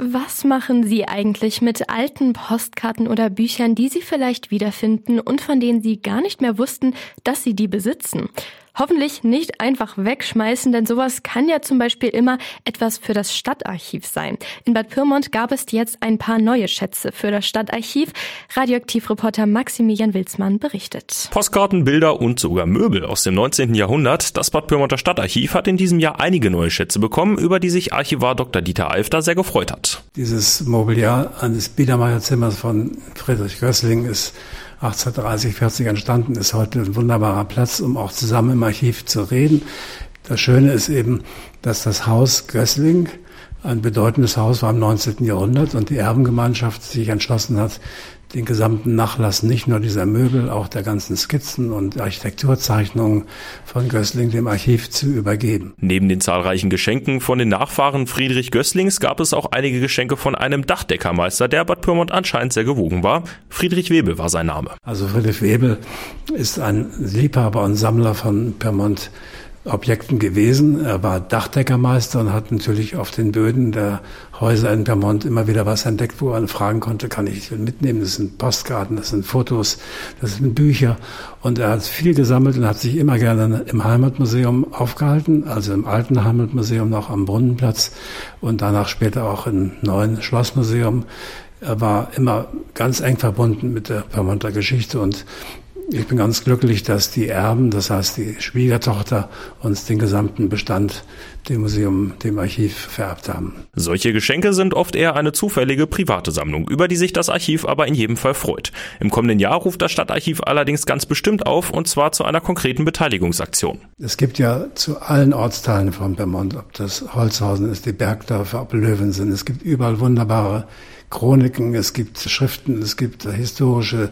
Was machen Sie eigentlich mit alten Postkarten oder Büchern, die Sie vielleicht wiederfinden und von denen Sie gar nicht mehr wussten, dass Sie die besitzen? Hoffentlich nicht einfach wegschmeißen, denn sowas kann ja zum Beispiel immer etwas für das Stadtarchiv sein. In Bad Pyrmont gab es jetzt ein paar neue Schätze für das Stadtarchiv. Radioaktivreporter Maximilian Wilsmann berichtet. Postkarten, Bilder und sogar Möbel aus dem 19. Jahrhundert. Das Bad Pyrmonter Stadtarchiv hat in diesem Jahr einige neue Schätze bekommen, über die sich Archivar Dr. Dieter Alfter sehr gefreut hat. Dieses Mobiliar eines Biedermeierzimmers von Friedrich Gößling ist 1830, 40 entstanden, ist heute ein wunderbarer Platz, um auch zusammen im Archiv zu reden. Das Schöne ist eben, dass das Haus Gößling ein bedeutendes Haus war im 19. Jahrhundert und die Erbengemeinschaft sich entschlossen hat, den gesamten Nachlass nicht nur dieser Möbel, auch der ganzen Skizzen und Architekturzeichnungen von Gößling dem Archiv zu übergeben. Neben den zahlreichen Geschenken von den Nachfahren Friedrich Gößlings gab es auch einige Geschenke von einem Dachdeckermeister, der Bad Pyrmont anscheinend sehr gewogen war. Friedrich Webel war sein Name. Also Friedrich Webel ist ein Liebhaber und Sammler von Pyrmont Objekten gewesen. Er war Dachdeckermeister und hat natürlich auf den Böden der Häuser in Vermont immer wieder was entdeckt, wo er fragen konnte, kann ich mitnehmen? Das sind Postkarten, das sind Fotos, das sind Bücher. Und er hat viel gesammelt und hat sich immer gerne im Heimatmuseum aufgehalten, also im alten Heimatmuseum noch am Brunnenplatz und danach später auch im neuen Schlossmuseum. Er war immer ganz eng verbunden mit der Vermonter Geschichte und ich bin ganz glücklich, dass die Erben, das heißt die Schwiegertochter, uns den gesamten Bestand dem Museum, dem Archiv vererbt haben. Solche Geschenke sind oft eher eine zufällige private Sammlung, über die sich das Archiv aber in jedem Fall freut. Im kommenden Jahr ruft das Stadtarchiv allerdings ganz bestimmt auf, und zwar zu einer konkreten Beteiligungsaktion. Es gibt ja zu allen Ortsteilen von Vermont, ob das Holzhausen ist, die Bergdörfer, ob Löwen sind, es gibt überall wunderbare Chroniken, es gibt Schriften, es gibt historische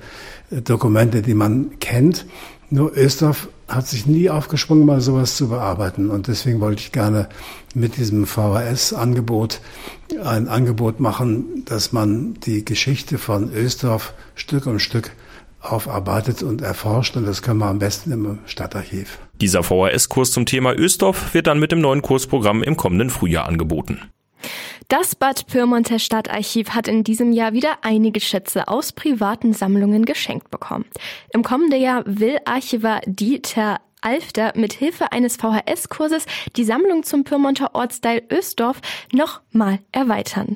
Dokumente, die man kennt. Nur Östorf hat sich nie aufgesprungen, mal sowas zu bearbeiten. Und deswegen wollte ich gerne mit diesem VHS-Angebot ein Angebot machen, dass man die Geschichte von Östorf Stück um Stück aufarbeitet und erforscht. Und das können wir am besten im Stadtarchiv. Dieser VHS-Kurs zum Thema Östorf wird dann mit dem neuen Kursprogramm im kommenden Frühjahr angeboten. Das Bad Pyrmonter Stadtarchiv hat in diesem Jahr wieder einige Schätze aus privaten Sammlungen geschenkt bekommen. Im kommenden Jahr will Archivar Dieter Alfter mit Hilfe eines VHS-Kurses die Sammlung zum Pyrmonter Ortsteil Ösdorf noch mal erweitern.